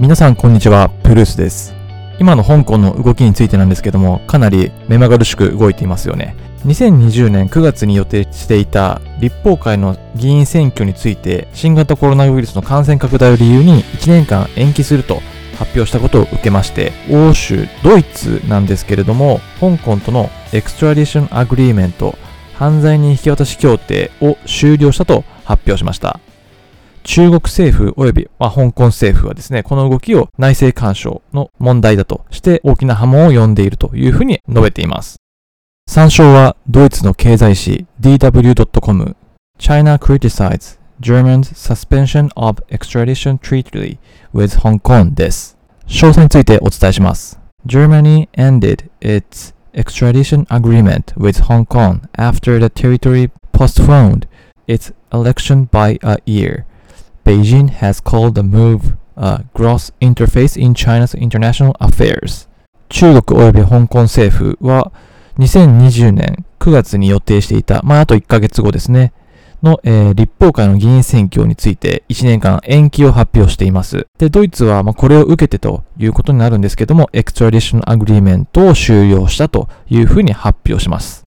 皆さんこんにちは、プルースです。今の香港の動きについてなんですけども、かなり目まぐるしく動いていますよね。2020年9月に予定していた立法会の議員選挙について、新型コロナウイルスの感染拡大を理由に1年間延期すると発表したことを受けまして、欧州、ドイツなんですけれども、香港との extradition agreement、犯罪人引き渡し協定を終了したと発表しました。中国政府及び、まあ、香港政府はですね、この動きを内政干渉の問題だとして大きな波紋を呼んでいるというふうに述べています。参照はドイツの経済誌 dw.com China criticizes German's suspension of extradition treaty with Hong Kong です。詳細についてお伝えします。Germany ended its extradition agreement with Hong Kong after the territory postponed its election by a year. Beijing has called the move a gross interference in China's internal affairs. 中国及び香港政府は2020年9月に予定していた、まあ、あと1ヶ月後ですね、の、えー立法会の議員選挙について1年間延期を発表しています。で、ドイツはまあこれを受けてということになるんですけども、 extradition agreement を終了したというふうに発表します。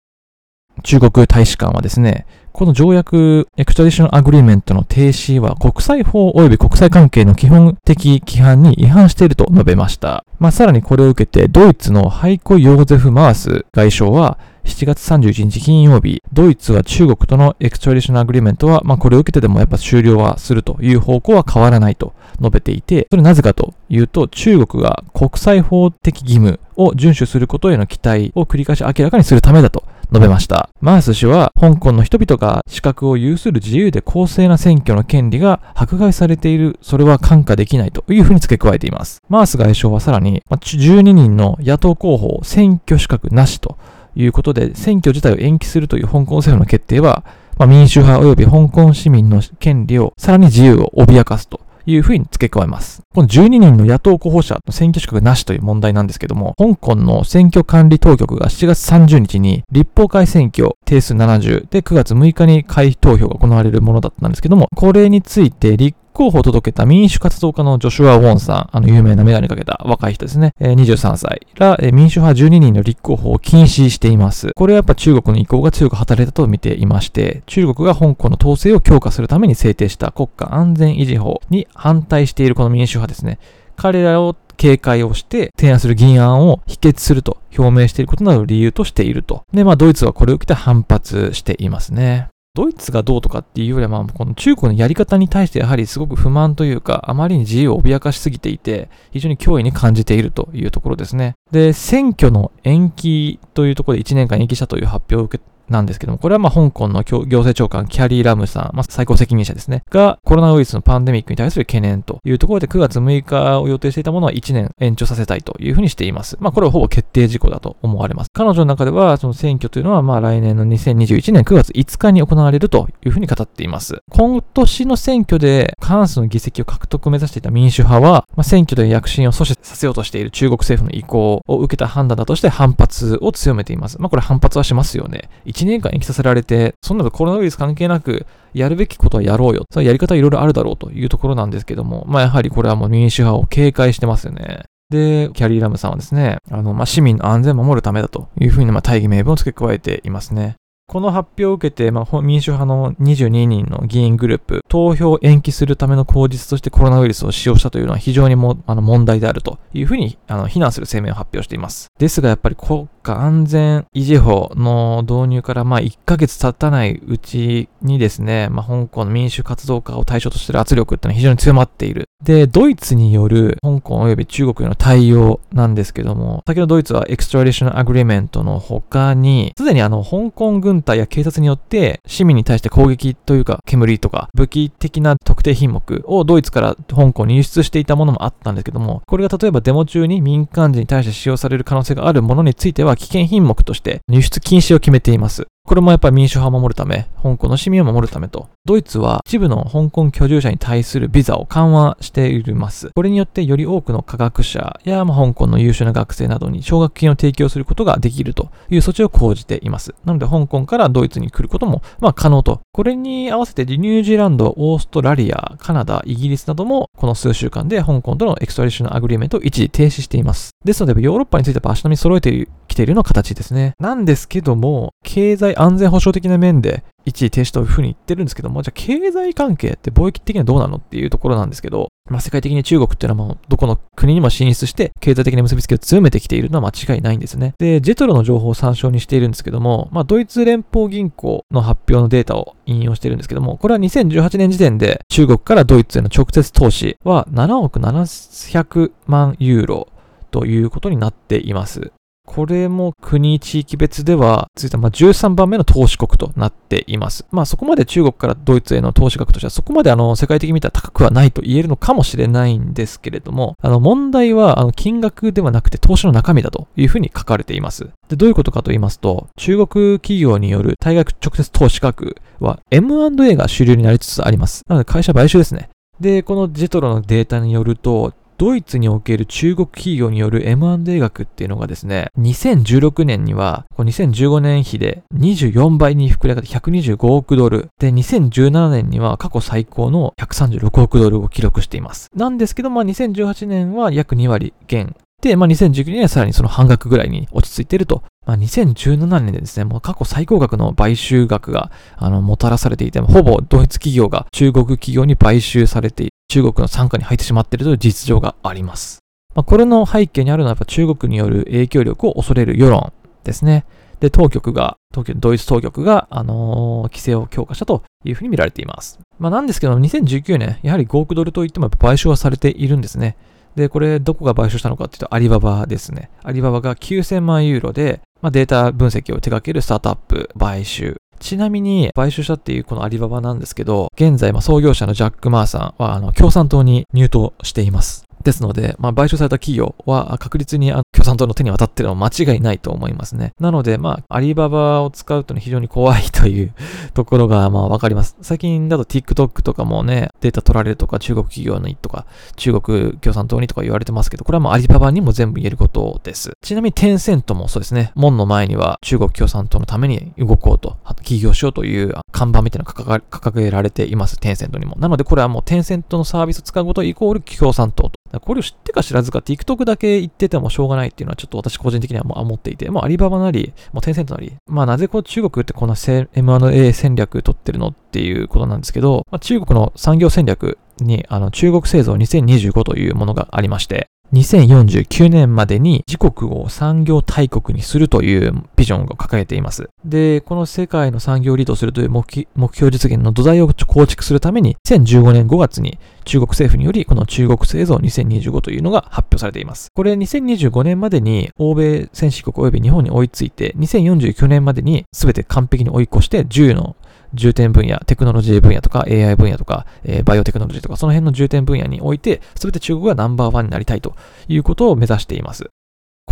中国大使館はですね、この条約、 extradition agreement の停止は国際法及び国際関係の基本的規範に違反していると述べました。まあ、さらにこれを受けて、ドイツのハイコ・ヨーゼフ・マース外相は、7月31日金曜日、ドイツは中国との extradition agreement は、まあ、これを受けてでもやっぱ終了はするという方向は変わらないと述べていて、それなぜかというと、中国が国際法的義務を遵守することへの期待を繰り返し明らかにするためだと述べました。マース氏は、香港の人々が資格を有する自由で公正な選挙の権利が迫害されている、それは看過できないというふうに付け加えています。マース外相はさらに、12人の野党候補を選挙資格なしということで、選挙自体を延期するという香港政府の決定は、まあ、民主派及び香港市民の権利を、さらに自由を脅かすというふうに付け加えます。この12人の野党候補者の選挙資格なしという問題なんですけども、香港の選挙管理当局が7月30日に立法会選挙定数70で9月6日に開投票が行われるものだったんですけども、これについて立候補を届けた民主活動家のジョシュア・ウォンさん、あの有名なメガネかけた若い人ですね、え23歳ら、民主派12人の立候補を禁止しています。これはやっぱ中国の意向が強く働いたと見ていまして、中国が香港の統制を強化するために制定した国家安全維持法に反対しているこの民主派ですね。彼らを警戒をして提案する議案を否決すると表明していることなどを理由としていると。で、まあドイツはこれを受けて反発していますね。ドイツがどうとかっていうよりは、まあ、この中国のやり方に対してやはりすごく不満というか、あまりに自由を脅かしすぎていて、非常に脅威に感じているというところですね。で、選挙の延期というところで1年間延期したという発表を受けなんですけども、これはまあ香港の行政長官キャリー・ラムさん、まあ、最高責任者ですね、がコロナウイルスのパンデミックに対する懸念というところで9月6日を予定していたものは1年延長させたいというふうにしています。まあこれはほぼ決定事項だと思われます。彼女の中ではその選挙というのはまあ来年の2021年9月5日に行われるというふうに語っています。今年の選挙で過半数の議席を獲得を目指していた民主派は、まあ、選挙で躍進を阻止させようとしている中国政府の意向を受けた判断だとして反発を強めています。まあこれ反発はしますよね。1年間延期させられて、そんなのコロナウイルス関係なく、やるべきことはやろうよ。そのやり方はいろいろあるだろうというところなんですけども、まあやはりこれはもう民主派を警戒してますよね。で、キャリー・ラムさんはですね、あの、まあ、市民の安全を守るためだというふうに、ま、大義名分を付け加えていますね。この発表を受けて、まあ、民主派の22人の議員グループ、投票を延期するための口実としてコロナウイルスを使用したというのは非常にもあの問題であるというふうにあの非難する声明を発表しています。ですがやっぱり国家安全維持法の導入からまあ1ヶ月経たないうちにですね、まあ、香港の民主活動家を対象としている圧力っていうのは非常に強まっている。で、ドイツによる香港及び中国への対応なんですけども、先ほどドイツは extradition agreement の他に、すでにあの香港軍隊や警察によって市民に対して攻撃というか煙とか武器的な特定品目をドイツから香港に輸出していたものもあったんですけども、これが例えばデモ中に民間人に対して使用される可能性があるものについては危険品目として輸出禁止を決めています。これもやっぱり民主派を守るため、香港の市民を守るためと、ドイツは一部の香港居住者に対するビザを緩和しています。これによってより多くの科学者や、ま、香港の優秀な学生などに奨学金を提供することができるという措置を講じています。なので香港からドイツに来ることも、まあ、可能と。これに合わせてニュージーランド、オーストラリア、カナダ、イギリスなどもこの数週間で香港との extradition agreement を一時停止しています。ですのでヨーロッパについては足並み揃えてきているような形ですね。なんですけども、経済安全保障的な面で一時停止というふうに言ってるんですけども、じゃあ経済関係って貿易的にはどうなのっていうところなんですけど、まあ世界的に中国っていうのはもうどこの国にも進出して経済的な結びつきを強めてきているのは間違いないんですね。で、ジェトロの情報を参照にしているんですけども、まあドイツ連邦銀行の発表のデータを引用しているんですけども、これは2018年時点で中国からドイツへの直接投資は7億700万ユーロということになっています。これも国地域別では、続いてまあ13番目の投資国となっています。まあそこまで中国からドイツへの投資額としてはそこまであの世界的に見たら高くはないと言えるのかもしれないんですけれども、あの問題はあの金額ではなくて投資の中身だというふうに書かれています。で、どういうことかと言いますと、中国企業による対外直接投資額は M&A が主流になりつつあります。なので会社買収ですね。で、このジェトロのデータによると、ドイツにおける中国企業による M&A 額っていうのがですね、2016年には、2015年比で24倍に膨れ上がって125億ドル。で、2017年には過去最高の136億ドルを記録しています。なんですけど、まあ2018年は約2割減。で、まあ2019年はさらにその半額ぐらいに落ち着いているとまあ、2017年でですね、もう過去最高額の買収額が、あの、もたらされていて、ほぼドイツ企業が中国企業に買収されて、中国の傘下に入ってしまっているという実情があります。まあ、これの背景にあるのはやっぱ中国による影響力を恐れる世論ですね。で、当局が、当局、ドイツ当局が、あのー、規制を強化したというふうに見られています。まあ、なんですけど、2019年、やはり5億ドルといっても買収はされているんですね。で、これ、どこが買収したのかっていうと、アリババですね。アリババが9000万ユーロで、まあ、データ分析を手掛けるスタートアップ買収。ちなみに、買収したっていうこのアリババなんですけど、現在、創業者のジャック・マーさんは、あの、共産党に入党しています。ですので、まあ、買収された企業は確実にあの共産党の手に渡ってるのは間違いないと思いますね。なので、まあ、アリババを使うと、ね、非常に怖いという ところが、まあ、わかります。最近だと TikTok とかもね、データ取られるとか、中国企業にとか、中国共産党にとか言われてますけど、これはもうアリババにも全部言えることです。ちなみにテンセントもそうですね、門の前には中国共産党のために動こうと、起業しようという看板みたいなのが掲げられています、テンセントにも。なので、これはもうテンセントのサービスを使うことイコール共産党とこれを知ってか知らずか TikTok だけ言っててもしょうがないっていうのはちょっと私個人的には思っていて、もうアリババなり、もうテンセントなり、まあなぜこう中国ってこんな M&A 戦略取ってるのっていうことなんですけど、まあ、中国の産業戦略にあの中国製造2025というものがありまして、2049年までに自国を産業大国にするというビジョンを掲げています。で、この世界の産業をリードするという目標実現の土台を構築するために、2015年5月に中国政府により、この中国製造2025というのが発表されています。これ2025年までに欧米先進国及び日本に追いついて、2049年までに全て完璧に追い越して10の重点分野、テクノロジー分野とか AI 分野とか、えー、バイオテクノロジーとか、その辺の重点分野において、すべて中国がナンバーワンになりたいということを目指しています。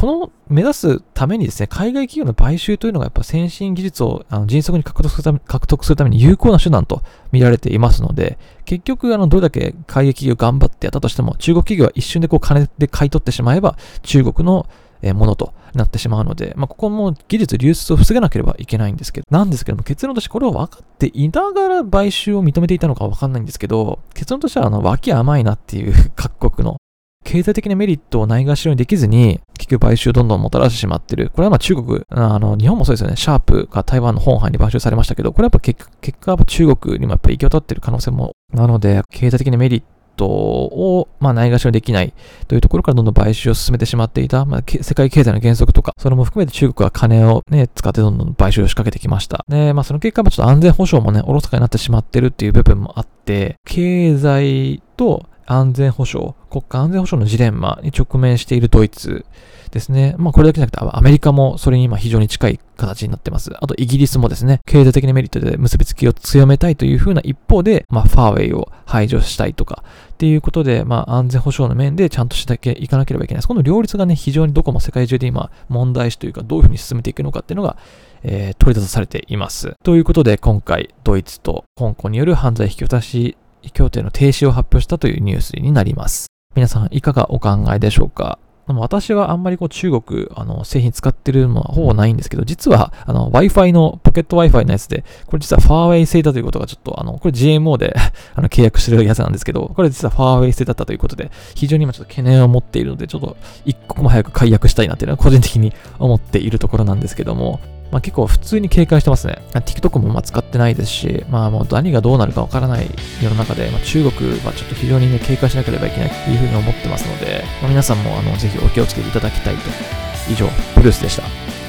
この目指すためにですね、海外企業の買収というのがやっぱ先進技術をあの迅速に獲得するため獲得するために有効な手段と見られていますので、結局、あの、どれだけ海外企業頑張ってやったとしても、中国企業は一瞬でこう金で買い取ってしまえば、中国のものとなってしまうので、まあ、ここも技術流出を防がなければいけないんですけど、なんですけども、結論としてこれを分かっていながら買収を認めていたのか分かんないんですけど、結論としては、あの、脇甘いなっていう 各国の経済的なメリットをないがしろにできずに、結局買収をどんどんもたらしてしまってる。これはまあ中国、あの、日本もそうですよね。シャープが台湾の本藩に買収されましたけど、これはやっぱ結果、は中国にもやっぱ行き渡ってる可能性も、なので、経済的なメリットを、まあ、ないがしろできないというところからどんどん買収を進めてしまっていた、まあ、世界経済の原則とか、それも含めて中国は金をね、使ってどんどん買収を仕掛けてきました。で、まあ、その結果、ちょっと安全保障もね、おろそかになってしまってるっていう部分もあって、経済と安全保障、国家安全保障のジレンマに直面しているドイツですね。まあこれだけじゃなくて、アメリカもそれに今非常に近い形になってます。あとイギリスもですね、経済的なメリットで結びつきを強めたいというふうな一方で、まあファーウェイを排除したいとかっていうことで、まあ安全保障の面でちゃんとしていかなければいけない。この両立がね、非常にどこも世界中で今問題視というかどういうふうに進めていくのかっていうのが、えー、取り出されています。ということで今回ドイツと香港による犯罪引き渡し協定の停止を発表したというニュースになります。皆さんいかがお考えでしょうか？私はあんまりこう中国、あの、製品使ってるのはほぼないんですけど、実は、あの、Wi-Fi の、ポケット Wi-Fi のやつで、これ実はファーウェイ製だということがちょっと、あの、これ GMO で あの、契約してるやつなんですけど、これ実はファーウェイ製だったということで、非常に今ちょっと懸念を持っているので、ちょっと一刻も早く解約したいなっていうのは個人的に思っているところなんですけども、まあ、結構普通に警戒してますね。TikTok もま使ってないですし、まあもう何がどうなるかわからない世の中で、まあ、中国はちょっと非常にね、警戒しなければいけないというふうに思ってますので、まあ、皆さんもあのぜひお気をつけていただきたいと。以上、ブルースでした。